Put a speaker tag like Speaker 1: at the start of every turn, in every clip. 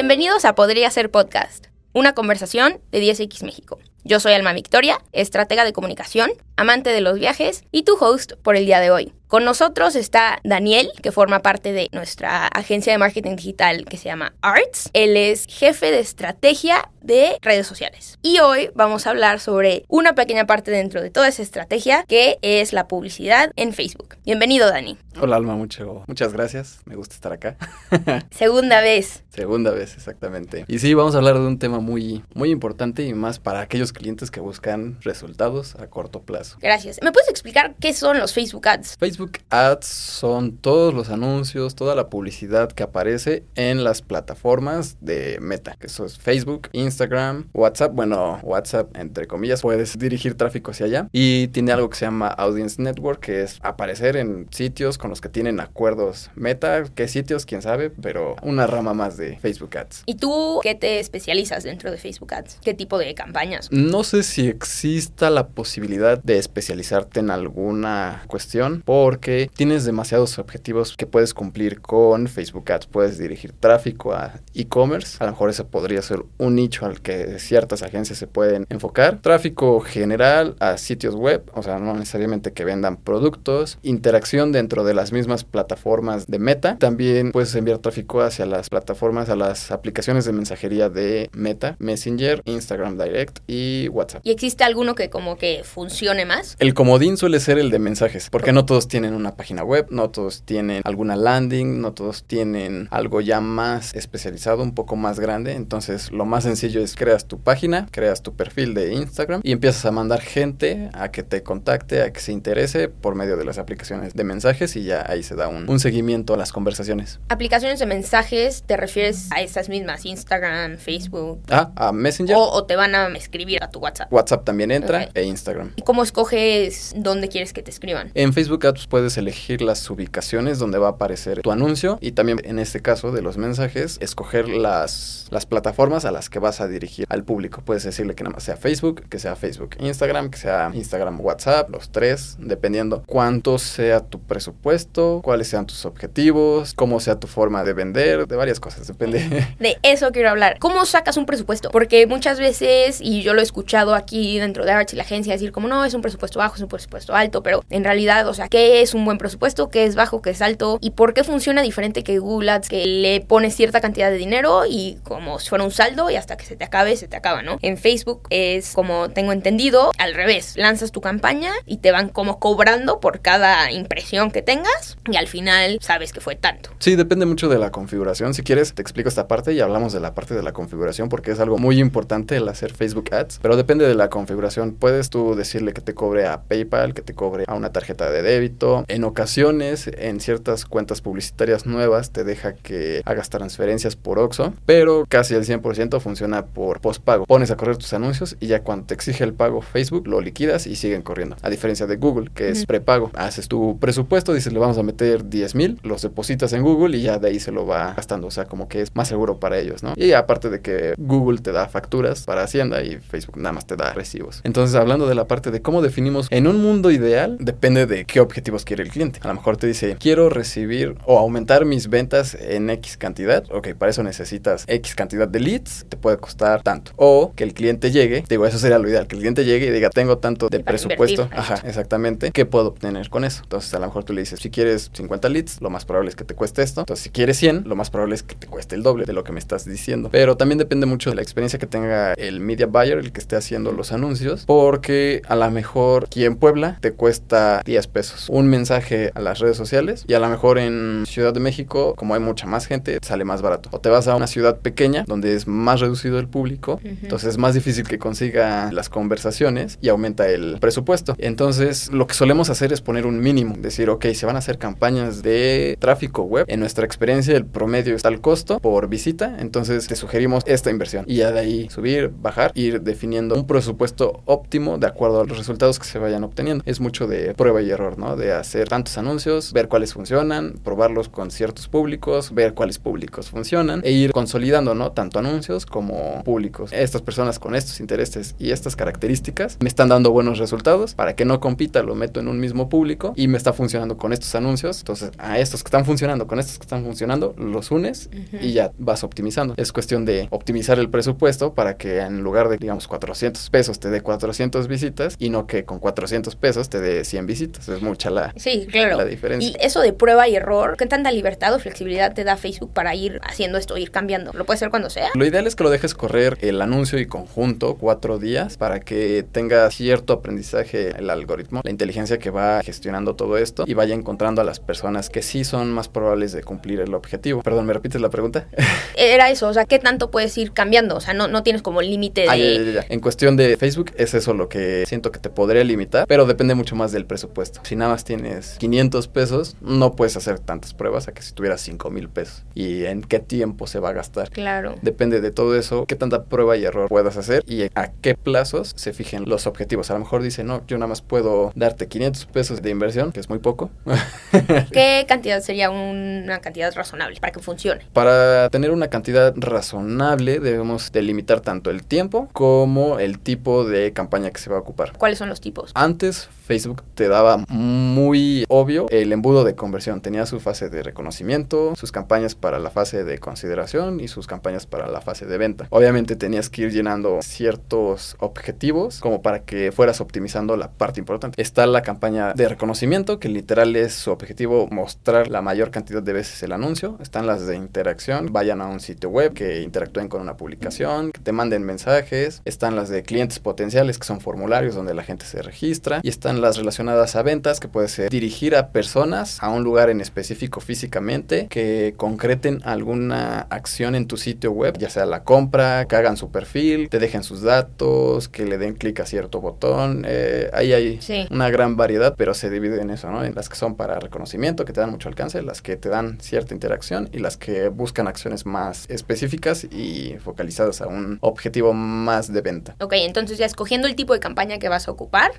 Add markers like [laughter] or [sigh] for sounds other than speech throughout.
Speaker 1: Bienvenidos a Podría Ser Podcast, una conversación de 10X México. Yo soy Alma Victoria, estratega de comunicación, amante de los viajes y tu host por el día de hoy. Con nosotros está Daniel, que forma parte de nuestra agencia de marketing digital que se llama Arts. Él es jefe de estrategia de redes sociales. Y hoy vamos a hablar sobre una pequeña parte dentro de toda esa estrategia que es la publicidad en Facebook. Bienvenido, Dani.
Speaker 2: Hola, Alma, mucho, muchas gracias. Me gusta estar acá. [laughs]
Speaker 1: Segunda vez.
Speaker 2: Segunda vez, exactamente. Y sí, vamos a hablar de un tema muy, muy importante y más para aquellos clientes que buscan resultados a corto plazo.
Speaker 1: Gracias. ¿Me puedes explicar qué son los Facebook Ads?
Speaker 2: Facebook Ads son todos los anuncios, toda la publicidad que aparece en las plataformas de Meta, que eso es Facebook, Instagram, WhatsApp. Bueno, WhatsApp, entre comillas, puedes dirigir tráfico hacia allá. Y tiene algo que se llama Audience Network, que es aparecer en sitios con los que tienen acuerdos Meta. ¿Qué sitios? Quién sabe, pero una rama más de Facebook Ads.
Speaker 1: ¿Y tú qué te especializas dentro de Facebook Ads? ¿Qué tipo de campañas?
Speaker 2: No sé si exista la posibilidad de especializarte en alguna cuestión porque tienes demasiados objetivos que puedes cumplir con Facebook Ads. Puedes dirigir tráfico a e-commerce. A lo mejor ese podría ser un nicho al que ciertas agencias se pueden enfocar. Tráfico general a sitios web, o sea, no necesariamente que vendan productos. Interacción dentro de las mismas plataformas de Meta. También puedes enviar tráfico hacia las plataformas, a las aplicaciones de mensajería de Meta, Messenger, Instagram Direct y WhatsApp.
Speaker 1: ¿Y existe alguno que como que funcione más?
Speaker 2: El comodín suele ser el de mensajes, porque no todos tienen una página web, no todos tienen alguna landing, no todos tienen algo ya más especializado, un poco más grande. Entonces, lo más sencillo es creas tu página, creas tu perfil de Instagram y empiezas a mandar gente a que te contacte, a que se interese por medio de las aplicaciones de mensajes y ya ahí se da un, un seguimiento a las conversaciones.
Speaker 1: Aplicaciones de mensajes, ¿te refieres a esas mismas? Instagram, Facebook.
Speaker 2: Ah, a Messenger.
Speaker 1: O, o te van a escribir a tu WhatsApp.
Speaker 2: WhatsApp también entra e Instagram.
Speaker 1: ¿Y cómo escoges dónde quieres que te escriban?
Speaker 2: En Facebook Ads puedes elegir las ubicaciones donde va a aparecer tu anuncio y también en este caso de los mensajes, escoger las, las plataformas a las que vas a dirigir al público. Puedes decirle que nada más sea Facebook, que sea Facebook Instagram, que sea Instagram WhatsApp, los tres, dependiendo cuánto sea tu presupuesto, cuáles sean tus objetivos, cómo sea tu forma de vender, de varias cosas, depende. [laughs]
Speaker 1: De eso quiero hablar. ¿Cómo sacas un presupuesto? Porque muchas veces, y yo lo he escuchado aquí dentro de Arts y la agencia, decir como no, es un presupuesto bajo, es un presupuesto alto, pero en realidad, o sea, ¿qué es un buen presupuesto? ¿Qué es bajo? ¿Qué es alto? ¿Y por qué funciona diferente que Google Ads, que le pones cierta cantidad de dinero y como si fuera un saldo y hasta que se te acabe, se te acaba, ¿no? En Facebook es como tengo entendido, al revés, lanzas tu campaña y te van como cobrando por cada impresión que tengas y al final sabes que fue tanto.
Speaker 2: Sí, depende mucho de la configuración. Si quieres, te explico esta parte y hablamos de la parte de la configuración porque es algo muy importante el hacer Facebook Ads. Pero depende de la configuración. Puedes tú decirle que te cobre a PayPal, que te cobre a una tarjeta de débito. En ocasiones, en ciertas cuentas publicitarias nuevas, te deja que hagas transferencias por Oxxo, pero casi el 100% funciona por postpago. Pones a correr tus anuncios y ya cuando te exige el pago Facebook, lo liquidas y siguen corriendo. A diferencia de Google, que es prepago. Haces tu presupuesto, dices, le vamos a meter 10 mil, los depositas en Google y ya de ahí se lo va gastando. O sea, como que es más seguro para ellos, ¿no? Y aparte de que Google te da facturas para Hacienda y Facebook nada más te da recibos. Entonces, hablando de la parte de cómo definimos en un mundo ideal, depende de qué objetivos quiere el cliente. A lo mejor te dice, quiero recibir o aumentar mis ventas en X cantidad. Ok, para eso necesitas X cantidad de leads, te puede costar tanto. O que el cliente llegue, digo, eso sería lo ideal, que el cliente llegue y diga, tengo tanto de presupuesto.
Speaker 1: invertir.
Speaker 2: Ajá, exactamente. ¿Qué puedo obtener con eso? Entonces, a lo mejor tú le dices, si quieres 50 leads, lo más probable es que te cueste esto. Entonces, si quieres 100, lo más probable es que te cueste el doble de lo que me estás diciendo. Pero también depende mucho de la experiencia que tenga el media buyer, el que esté haciendo los anuncios, porque a lo mejor aquí en Puebla te cuesta 10 pesos un mensaje a las redes sociales y a lo mejor en Ciudad de México, como hay mucha más gente, sale más barato. O te vas a una ciudad pequeña donde es más reducido el público, entonces es más difícil que consiga las conversaciones y aumenta el presupuesto. Entonces, lo que solemos hacer es poner un mínimo, decir, ok, se van a hacer campañas de tráfico web. En nuestra experiencia, el promedio está el costo por visita, entonces te sugerimos esta inversión. Y ya de ahí subir, bajar, ir definiendo un presupuesto óptimo de acuerdo a los resultados resultados que se vayan obteniendo. Es mucho de prueba y error, ¿no? De hacer tantos anuncios, ver cuáles funcionan, probarlos con ciertos públicos, ver cuáles públicos funcionan e ir consolidando, ¿no? Tanto anuncios como públicos. Estas personas con estos intereses y estas características me están dando buenos resultados. Para que no compita, lo meto en un mismo público y me está funcionando con estos anuncios. Entonces, a estos que están funcionando con estos que están funcionando, los unes y ya vas optimizando. Es cuestión de optimizar el presupuesto para que en lugar de, digamos, 400 pesos te dé 400 visitas y no que con 400 pesos te dé 100 visitas. Es mucha la,
Speaker 1: sí, claro.
Speaker 2: la diferencia.
Speaker 1: Y eso de prueba y error, ¿qué tanta libertad o flexibilidad te da Facebook para ir haciendo esto, ir cambiando? ¿Lo puede hacer cuando sea?
Speaker 2: Lo ideal es que lo dejes correr el anuncio y conjunto cuatro días para que tenga cierto aprendizaje el algoritmo, la inteligencia que va gestionando todo esto y vaya encontrando a las personas que sí son más probables de cumplir el objetivo. Perdón, ¿me repites la pregunta? [laughs]
Speaker 1: Era eso, o sea, ¿qué tanto puedes ir cambiando? O sea, no, no tienes como límite de...
Speaker 2: Ah, ya, ya, ya. En cuestión de Facebook es eso lo que siento que te podría limitar, pero depende mucho más del presupuesto. Si nada más tienes 500 pesos, no puedes hacer tantas pruebas a que si tuvieras 5 mil pesos. ¿Y en qué tiempo se va a gastar?
Speaker 1: Claro.
Speaker 2: Depende de todo eso, qué tanta prueba y error puedas hacer y a qué plazos se fijen los objetivos. A lo mejor dice, no, yo nada más puedo darte 500 pesos de inversión, que es muy poco. [laughs]
Speaker 1: ¿Qué cantidad sería una cantidad razonable para que funcione?
Speaker 2: Para tener una cantidad razonable debemos delimitar tanto el tiempo como el tipo de campaña que se va a ocupar.
Speaker 1: ¿Cuáles son los tipos?
Speaker 2: Antes Facebook te daba muy obvio el embudo de conversión. Tenía su fase de reconocimiento, sus campañas para la fase de consideración y sus campañas para la fase de venta. Obviamente tenías que ir llenando ciertos objetivos como para que fueras optimizando la parte importante. Está la campaña de reconocimiento, que literal es su objetivo mostrar la mayor cantidad de veces el anuncio. Están las de interacción, vayan a un sitio web, que interactúen con una publicación, que te manden mensajes. Están las de clientes potenciales, que son formularios donde la gente se registra. Y están las relacionadas a ventas, que puede ser dirigir a personas a un lugar en específico físicamente, que concreten alguna acción en tu sitio web, ya sea la compra, que hagan su perfil, te dejen sus datos, que le den clic a cierto botón. Eh, ahí hay
Speaker 1: Sí.
Speaker 2: una gran variedad, pero se divide en eso, ¿no? En las que son para reconocimiento, que te dan mucho alcance, las que te dan cierta interacción y las que buscan acciones más específicas y focalizadas a un objetivo más de venta.
Speaker 1: Ok, entonces ya escogiendo el tipo de campaña que vas a ocupar,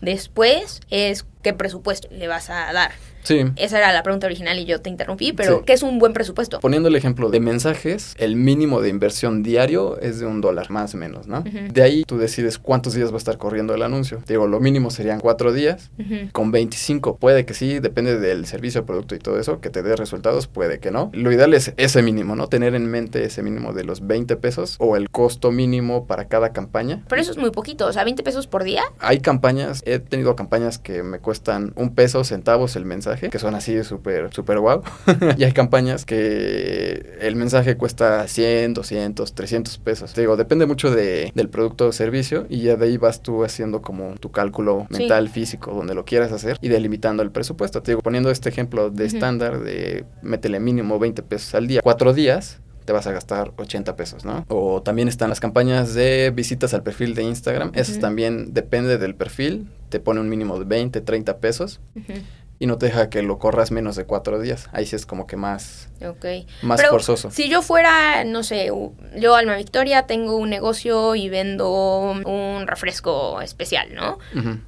Speaker 1: después es qué presupuesto le vas a dar.
Speaker 2: Sí.
Speaker 1: Esa era la pregunta original y yo te interrumpí, pero
Speaker 2: Sí.
Speaker 1: ¿qué es un buen presupuesto?
Speaker 2: Poniendo el ejemplo de mensajes, el mínimo de inversión diario es de un dólar, más o menos, ¿no? De ahí tú decides cuántos días va a estar corriendo el anuncio. Te digo, lo mínimo serían cuatro días. Con 25 puede que sí, depende del servicio, producto y todo eso, que te dé resultados, puede que no. Lo ideal es ese mínimo, ¿no? Tener en mente ese mínimo de los 20 pesos o el costo mínimo para cada campaña.
Speaker 1: Pero eso es muy poquito, o sea, 20 pesos por día.
Speaker 2: Hay campañas, he tenido campañas que me cuestan un peso, centavos el mensaje, que son así súper, súper guau. [laughs] y hay campañas que el mensaje cuesta 100, 200, 300 pesos. Te digo, depende mucho de, del producto o servicio y ya de ahí vas tú haciendo como tu cálculo
Speaker 1: Sí.
Speaker 2: mental, físico, donde lo quieras hacer y delimitando el presupuesto. Te digo, poniendo este ejemplo de estándar de métele mínimo 20 pesos al día, cuatro días te vas a gastar 80 pesos, ¿no? O también están las campañas de visitas al perfil de Instagram. Esas
Speaker 1: Ujú.
Speaker 2: también depende del perfil. Te pone un mínimo de 20, 30 pesos
Speaker 1: Ujú.
Speaker 2: Y no te deja que lo corras menos de cuatro días. Ahí sí es como que más,
Speaker 1: Ok.
Speaker 2: más
Speaker 1: Pero
Speaker 2: forzoso.
Speaker 1: Si yo fuera, no sé, yo Alma Victoria tengo un negocio y vendo un refresco especial, ¿no?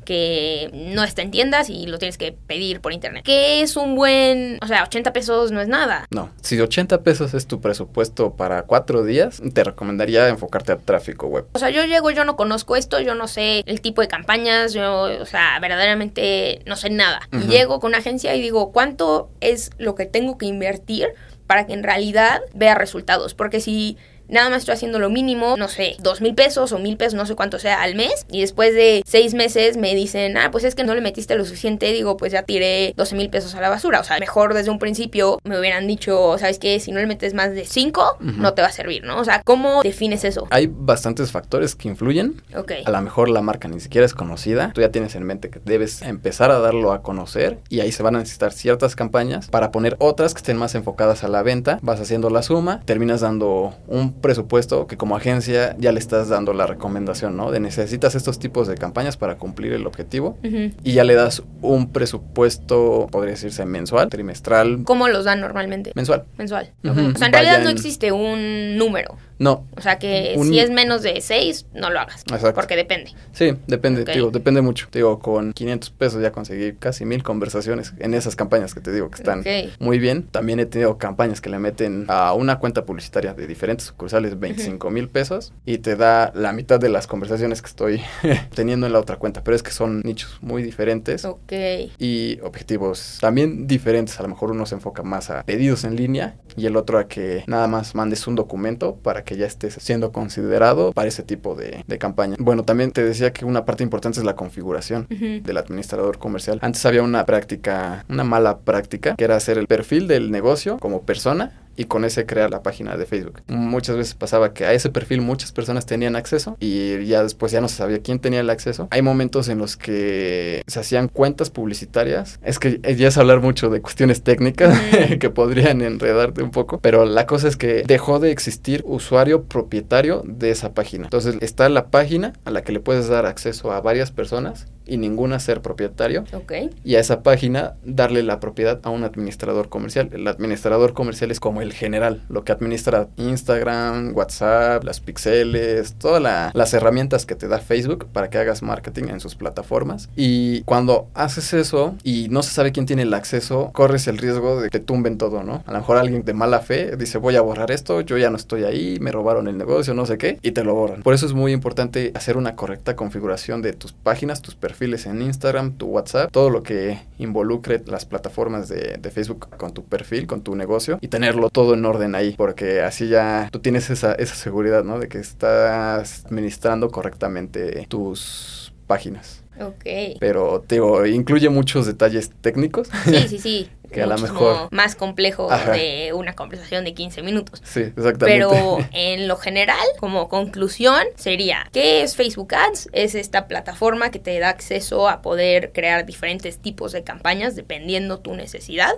Speaker 1: Que no está en tiendas y lo tienes que pedir por internet. Que es un buen, o sea, 80 pesos no es nada.
Speaker 2: No, si 80 pesos es tu presupuesto para cuatro días, te recomendaría enfocarte a tráfico web.
Speaker 1: O sea, yo llego, yo no conozco esto, yo no sé el tipo de campañas, yo, o sea, verdaderamente no sé nada. Y llego con agencia y digo, ¿cuánto es lo que tengo que invertir para que en realidad vea resultados? Porque si nada más estoy haciendo lo mínimo, no sé, dos mil pesos o mil pesos, no sé cuánto sea al mes, y después de seis meses me dicen, ah, pues es que no le metiste lo suficiente, digo, pues ya tiré 12 mil pesos a la basura. O sea, mejor desde un principio me hubieran dicho, ¿sabes qué? Si no le metes más de cinco,
Speaker 2: Ujú.
Speaker 1: no te va a servir, ¿no? O sea, ¿cómo defines eso?
Speaker 2: Hay bastantes factores que influyen.
Speaker 1: Ok.
Speaker 2: A lo mejor la marca ni siquiera es conocida. Tú ya tienes en mente que debes empezar a darlo a conocer y ahí se van a necesitar ciertas campañas para poner otras que estén más enfocadas a la venta. Vas haciendo la suma, terminas dando un presupuesto que como agencia ya le estás dando la recomendación, ¿no? De necesitas estos tipos de campañas para cumplir el objetivo y ya le das un presupuesto, podría decirse mensual, trimestral.
Speaker 1: ¿Cómo los dan normalmente?
Speaker 2: Mensual.
Speaker 1: Mensual. O sea, en realidad no existe un número.
Speaker 2: No,
Speaker 1: O sea que
Speaker 2: Un-
Speaker 1: si es menos de 6, no lo hagas.
Speaker 2: Exacto.
Speaker 1: Porque depende.
Speaker 2: Sí, depende,
Speaker 1: Ok.
Speaker 2: digo, depende mucho. Digo, con 500 pesos ya conseguí casi mil conversaciones en esas campañas que te digo que están muy bien. También he tenido campañas que le meten a una cuenta publicitaria de diferentes sucursales 25 mil pesos y te da la mitad de las conversaciones que estoy [laughs] teniendo en la otra cuenta. Pero es que son nichos muy diferentes.
Speaker 1: Ok.
Speaker 2: Y objetivos también diferentes. A lo mejor uno se enfoca más a pedidos en línea y el otro a que nada más mandes un documento para que ya estés siendo considerado para ese tipo de, de campaña. Bueno, también te decía que una parte importante es la configuración del administrador comercial. Antes había una práctica, una mala práctica, que era hacer el perfil del negocio como persona y con ese crear la página de Facebook. Muchas veces pasaba que a ese perfil muchas personas tenían acceso y ya después ya no se sabía quién tenía el acceso. Hay momentos en los que se hacían cuentas publicitarias. Es que ya es hablar mucho de cuestiones técnicas [laughs] que podrían enredarte un poco, pero la cosa es que dejó de existir usuario propietario de esa página. Entonces está la página a la que le puedes dar acceso a varias personas y ninguna ser propietario
Speaker 1: Ok.
Speaker 2: y a esa página darle la propiedad a un administrador comercial. El administrador comercial es como el general, lo que administra Instagram, WhatsApp, las pixeles, todas la- las herramientas que te da Facebook para que hagas marketing en sus plataformas. Y cuando haces eso y no se sabe quién tiene el acceso, corres el riesgo de que te tumben todo, ¿no? A lo mejor alguien de mala fe dice voy a borrar esto, yo ya no estoy ahí, me robaron el negocio, no sé qué, y te lo borran. Por eso es muy importante hacer una correcta configuración de tus páginas, tus perfiles en Instagram, tu WhatsApp, todo lo que involucre las plataformas de, de Facebook con tu perfil, con tu negocio y tenerlo todo en orden ahí, porque así ya tú tienes esa, esa seguridad, ¿no? De que estás administrando correctamente tus páginas.
Speaker 1: Ok.
Speaker 2: Pero, te digo, incluye muchos detalles técnicos.
Speaker 1: Sí, sí, [laughs] sí.
Speaker 2: Que a lo mejor-
Speaker 1: Más complejo
Speaker 2: Ajá.
Speaker 1: de una conversación de 15 minutos.
Speaker 2: Sí, exactamente.
Speaker 1: Pero [laughs] en lo general, como conclusión, sería, ¿qué es Facebook Ads? Es esta plataforma que te da acceso a poder crear diferentes tipos de campañas dependiendo tu necesidad.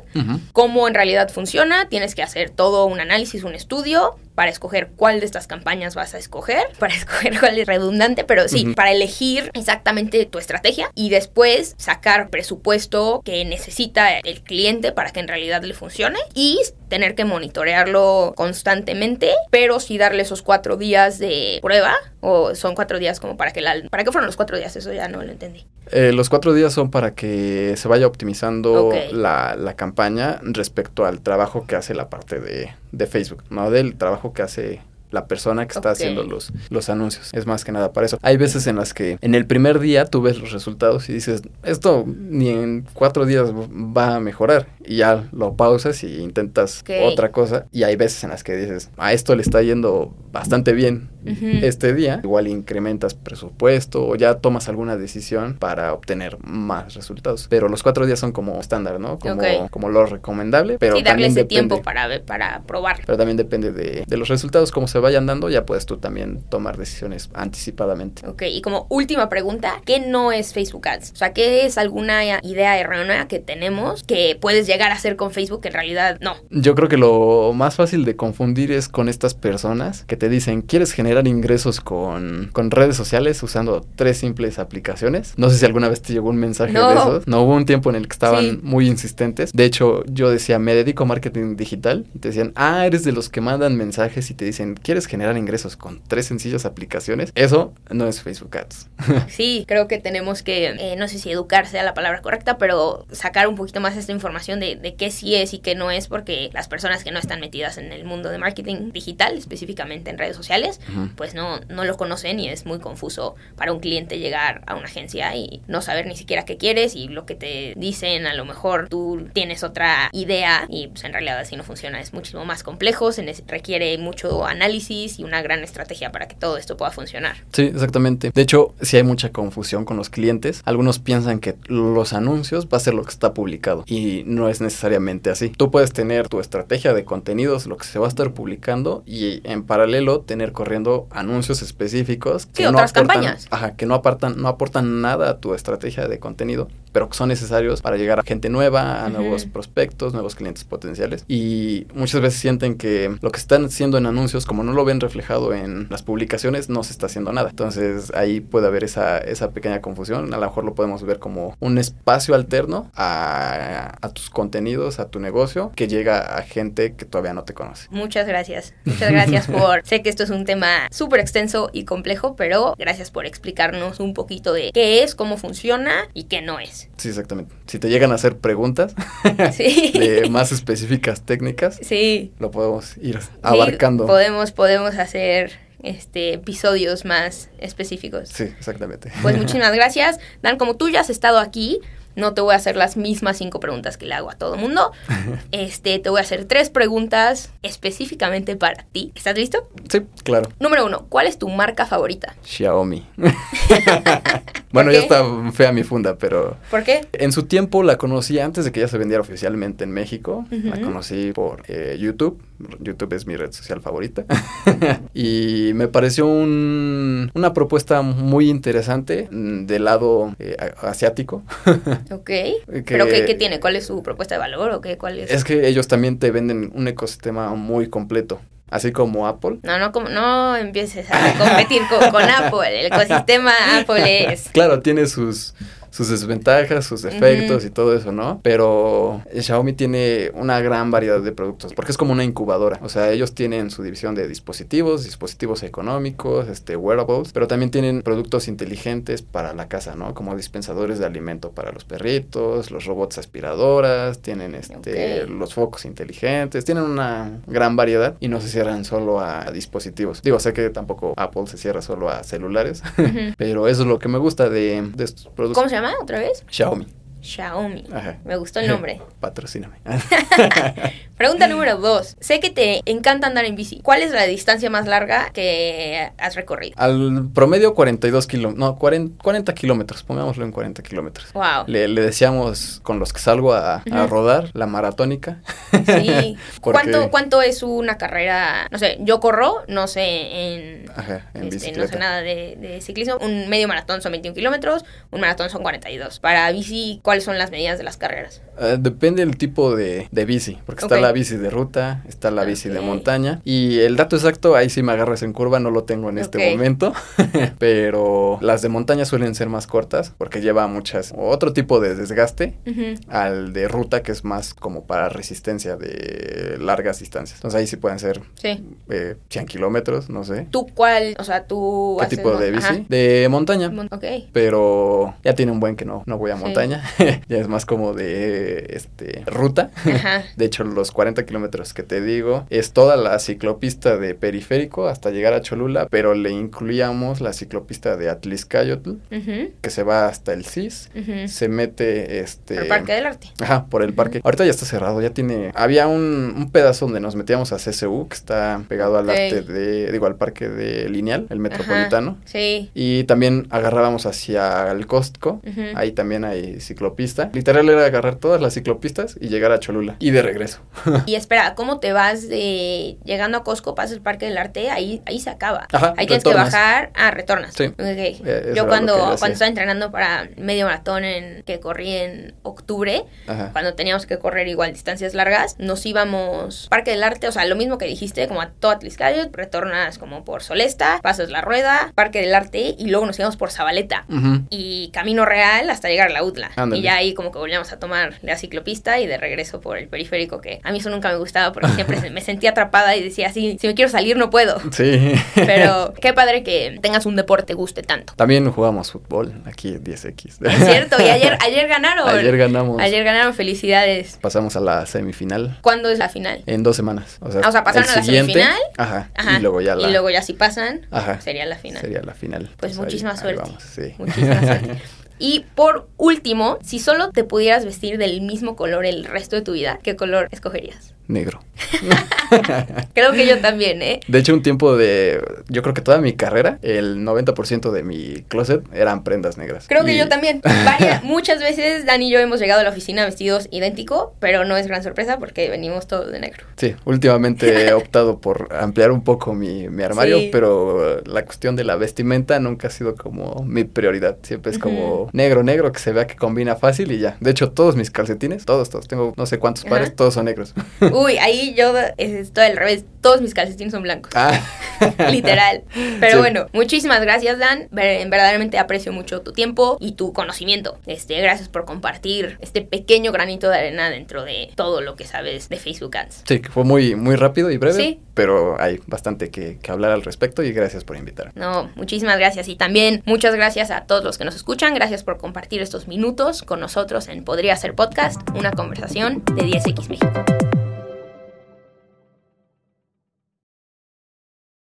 Speaker 1: ¿Cómo en realidad funciona? Tienes que hacer todo un análisis, un estudio para escoger cuál de estas campañas vas a escoger, [laughs] para escoger cuál es redundante, pero sí, para elegir exactamente tu estrategia y después sacar presupuesto que necesita el cliente para que en realidad le funcione y tener que monitorearlo constantemente, pero sí darle esos cuatro días de prueba o son cuatro días como para que la... ¿Para qué fueron los cuatro días? Eso ya no lo entendí.
Speaker 2: Eh, los cuatro días son para que se vaya optimizando la, la campaña respecto al trabajo que hace la parte de, de Facebook, no del trabajo que hace la persona que está
Speaker 1: Ok.
Speaker 2: haciendo los, los anuncios. Es más que nada para eso. Hay veces en las que en el primer día tú ves los resultados y dices, esto ni en cuatro días va a mejorar. Y ya lo pausas y intentas
Speaker 1: Ok.
Speaker 2: otra cosa. Y hay veces en las que dices, a esto le está yendo bastante bien
Speaker 1: Ujú.
Speaker 2: este día. Igual incrementas presupuesto o ya tomas alguna decisión para obtener más resultados. Pero los cuatro días son como estándar, ¿no? Como,
Speaker 1: Ok.
Speaker 2: como lo recomendable. Pero
Speaker 1: sí, darle
Speaker 2: también
Speaker 1: ese
Speaker 2: depende.
Speaker 1: tiempo para, para probar.
Speaker 2: Pero también depende de, de los resultados, como se vayan dando, ya puedes tú también tomar decisiones anticipadamente.
Speaker 1: Ok, y como última pregunta, ¿qué no es Facebook Ads? O sea, ¿qué es alguna idea errónea que tenemos que puedes llegar a hacer con Facebook que en realidad no?
Speaker 2: Yo creo que lo más fácil de confundir es con estas personas que te dicen, ¿quieres generar ingresos con, con redes sociales usando tres simples aplicaciones? No sé si alguna vez te llegó un mensaje
Speaker 1: No.
Speaker 2: de esos. No hubo un tiempo en el que estaban
Speaker 1: Sí.
Speaker 2: muy insistentes. De hecho, yo decía, me dedico a marketing digital. Y te decían, ah, eres de los que mandan mensajes y te dicen, ¿quieres generar ingresos con tres sencillas aplicaciones? Eso no es Facebook Ads. [laughs]
Speaker 1: Sí, creo que tenemos que, eh, no sé si educar sea la palabra correcta, pero sacar un poquito más esta información de, de qué sí es y qué no es, porque las personas que no están metidas en el mundo de marketing digital, específicamente en redes sociales,
Speaker 2: Ujú.
Speaker 1: pues no, no lo conocen y es muy confuso para un cliente llegar a una agencia y no saber ni siquiera qué quieres y lo que te dicen, a lo mejor tú tienes otra idea y pues en realidad así no funciona, es muchísimo más complejo, se requiere mucho análisis y una gran estrategia para que todo esto pueda funcionar.
Speaker 2: Sí, exactamente. De hecho, sí hay mucha confusión con los clientes. Algunos piensan que los anuncios va a ser lo que está publicado y no es necesariamente así. Tú puedes tener tu estrategia de contenidos, lo que se va a estar publicando y en paralelo tener corriendo anuncios específicos
Speaker 1: Sí, otras
Speaker 2: aportan,
Speaker 1: campañas.
Speaker 2: Ajá, que no apartan, no aportan nada a tu estrategia de contenido pero que son necesarios para llegar a gente nueva, a nuevos prospectos, nuevos clientes potenciales. Y muchas veces sienten que lo que están haciendo en anuncios, como no lo ven reflejado en las publicaciones, no se está haciendo nada. Entonces ahí puede haber esa, esa pequeña confusión. A lo mejor lo podemos ver como un espacio alterno a, a tus contenidos, a tu negocio, que llega a gente que todavía no te conoce.
Speaker 1: Muchas gracias. Muchas gracias [laughs] por... sé que esto es un tema súper extenso y complejo, pero gracias por explicarnos un poquito de qué es, cómo funciona y qué no es.
Speaker 2: Sí, exactamente. Si te llegan a hacer preguntas [laughs] de más específicas técnicas,
Speaker 1: sí.
Speaker 2: lo podemos ir abarcando.
Speaker 1: podemos, podemos hacer este, episodios más específicos.
Speaker 2: Sí, exactamente.
Speaker 1: Pues [laughs] muchísimas gracias. Dan, como tú ya has estado aquí, no te voy a hacer las mismas cinco preguntas que le hago a todo mundo. [laughs] Este, te voy a hacer tres preguntas específicamente para ti. ¿Estás listo?
Speaker 2: Sí, claro.
Speaker 1: Número uno, ¿cuál es tu marca favorita?
Speaker 2: Xiaomi. [laughs] bueno, ya está fea mi funda, pero...
Speaker 1: ¿Por qué?
Speaker 2: En su tiempo la conocí antes de que ya se vendiera oficialmente en México. La conocí por eh, YouTube. YouTube es mi red social favorita. [laughs] y me pareció un, una propuesta muy interesante mm, del lado eh, asiático. [laughs]
Speaker 1: ok. ¿Pero qué, qué, tiene? ¿Cuál es su propuesta de valor o qué? ¿Cuál es?
Speaker 2: Es que ellos también te venden un ecosistema muy completo así como Apple.
Speaker 1: No, no, como, no empieces a competir con, con, [laughs] Apple. El ecosistema Apple es.
Speaker 2: Claro, tiene sus, sus desventajas, sus efectos y todo eso, ¿no? Pero Xiaomi tiene una gran variedad de productos, porque es como una incubadora. O sea, ellos tienen su división de dispositivos, dispositivos económicos, este, wearables, pero también tienen productos inteligentes para la casa, ¿no? Como dispensadores de alimento para los perritos, los robots aspiradoras, tienen este, los focos inteligentes, tienen una gran variedad y no se cierran solo a, dispositivos. Digo, sé que tampoco Apple se cierra solo a celulares, [laughs] pero eso es lo que me gusta de, de estos productos.
Speaker 1: ¿Cómo se llama? Otra vez?
Speaker 2: Xiaomi.
Speaker 1: Xiaomi. Me gustó el nombre. [laughs]
Speaker 2: Patrocíname. [laughs]
Speaker 1: Pregunta número dos. Sé que te encanta andar en bici. ¿Cuál es la distancia más larga que has recorrido?
Speaker 2: Al promedio 42 kilómetros. No, 40, kilómetros. Pongámoslo en 40 kilómetros.
Speaker 1: Wow.
Speaker 2: Le, decíamos con los que salgo a, rodar, la maratónica.
Speaker 1: Sí. [laughs] ¿Cuánto, ¿Cuánto es una carrera? No sé, yo corro, no sé, en...
Speaker 2: Ajá, en
Speaker 1: este, No sé nada de, ciclismo. Un medio maratón son 21 kilómetros, un maratón son 42. Para bici, ¿cuál ¿cuáles son las medidas de las carreras?
Speaker 2: Uh, depende del tipo de, de bici, porque está la bici de ruta, está la bici de montaña. Y el dato exacto, ahí sí me agarras en curva, no lo tengo en este momento. [laughs] pero las de montaña suelen ser más cortas, porque lleva muchas, otro tipo de desgaste al de ruta, que es más como para resistencia de largas distancias. Entonces ahí sí pueden ser
Speaker 1: sí.
Speaker 2: eh, 100 kilómetros, no sé.
Speaker 1: ¿Tú cuál? O sea, tú...
Speaker 2: ¿Qué tipo de bici? De montaña.
Speaker 1: ok.
Speaker 2: Pero ya tiene un buen que no, no voy a montaña. [laughs] ya es más como de este ruta. [laughs] De hecho, los 40 kilómetros que te digo es toda la ciclopista de periférico hasta llegar a Cholula, pero le incluíamos la ciclopista de Atliscayotl, que se va hasta el CIS, se mete este...
Speaker 1: El Parque del Arte.
Speaker 2: Ajá, por el parque. Ahorita ya está cerrado, ya tiene... Había un, un, pedazo donde nos metíamos a CSU, que está pegado al arte de... digo, al parque de Lineal, el metropolitano.
Speaker 1: Sí.
Speaker 2: Y también agarrábamos hacia el Costco, ahí también hay ciclopista. Literal era agarrar todas las ciclopistas y llegar a Cholula. Y de regreso. [laughs]
Speaker 1: y espera, ¿cómo te vas de llegando a Costco, pasas el Parque del Arte? Ahí, ahí se acaba.
Speaker 2: Ajá,
Speaker 1: ahí tienes que bajar. Ah, retornas.
Speaker 2: Sí.
Speaker 1: Eh, yo cuando, cuando estaba entrenando para medio maratón en que corrí en octubre, cuando teníamos que correr igual distancias largas, nos íbamos Parque del Arte, o sea, lo mismo que dijiste, como a Toatliscayot, retornas como por Solesta, pasas la rueda, Parque del Arte y luego nos íbamos por Zabaleta. Y camino real hasta llegar a la UTLA. Y ya ahí como que volvíamos a tomar la ciclopista y de regreso por el periférico, que a mí eso nunca me gustaba porque siempre me sentía atrapada y decía, sí, si me quiero salir no puedo.
Speaker 2: Sí.
Speaker 1: Pero qué padre que tengas un deporte que guste tanto.
Speaker 2: También jugamos fútbol aquí en
Speaker 1: 10X. Es cierto, y ayer, ayer ganaron.
Speaker 2: Ayer ganamos.
Speaker 1: Ayer ganaron, felicidades.
Speaker 2: Pasamos a la semifinal.
Speaker 1: ¿Cuándo es la final?
Speaker 2: En dos semanas. O sea,
Speaker 1: ah, o sea pasaron a la semifinal.
Speaker 2: Ajá, Y luego ya la...
Speaker 1: Y luego ya si pasan, ajá, sería la final.
Speaker 2: Sería la final.
Speaker 1: Pues, muchísima suerte.
Speaker 2: vamos, sí.
Speaker 1: Muchísima suerte. [laughs] Y por último, si solo te pudieras vestir del mismo color el resto de tu vida, ¿qué color escogerías?
Speaker 2: Negro. [laughs]
Speaker 1: creo que yo también, ¿eh?
Speaker 2: De hecho, un tiempo de. Yo creo que toda mi carrera, el 90% de mi closet eran prendas negras.
Speaker 1: Creo que yo también. [laughs] muchas veces Dani y yo hemos llegado a la oficina vestidos idéntico, pero no es gran sorpresa porque venimos todos de negro.
Speaker 2: Sí, últimamente he [laughs] optado por ampliar un poco mi, armario, pero la cuestión de la vestimenta nunca ha sido como mi prioridad. Siempre es como negro, negro, que se vea que combina fácil y ya. De hecho, todos mis calcetines, todos, todos, tengo no sé cuántos pares, todos son negros. [laughs]
Speaker 1: Uy, ahí yo estoy al revés. Todos mis calcetines son blancos. Ah. [laughs] Literal. Pero bueno, muchísimas gracias, Dan. Verdaderamente aprecio mucho tu tiempo y tu conocimiento. Este, gracias por compartir este pequeño granito de arena dentro de todo lo que sabes de Facebook Ads.
Speaker 2: Sí, que fue muy, muy rápido y breve. Sí. Pero hay bastante que, que hablar al respecto y gracias por invitar.
Speaker 1: No, muchísimas gracias. Y también muchas gracias a todos los que nos escuchan. Gracias por compartir estos minutos con nosotros en Podría Ser Podcast, una conversación de 10X México.